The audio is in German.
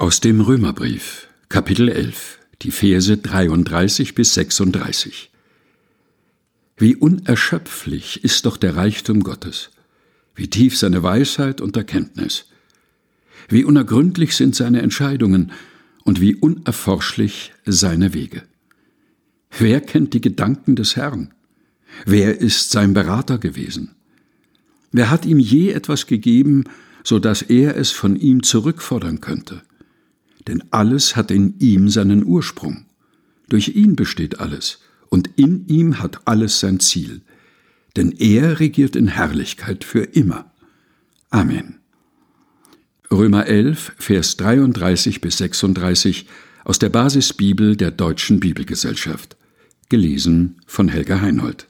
Aus dem Römerbrief, Kapitel 11, die Verse 33 bis 36. Wie unerschöpflich ist doch der Reichtum Gottes, wie tief seine Weisheit und Erkenntnis, wie unergründlich sind seine Entscheidungen und wie unerforschlich seine Wege. Wer kennt die Gedanken des Herrn? Wer ist sein Berater gewesen? Wer hat ihm je etwas gegeben, so dass er es von ihm zurückfordern könnte? Denn alles hat in ihm seinen Ursprung. Durch ihn besteht alles, und in ihm hat alles sein Ziel. Denn er regiert in Herrlichkeit für immer. Amen. Römer 11, Vers 33 bis 36 aus der Basisbibel der Deutschen Bibelgesellschaft. Gelesen von Helga Heinold.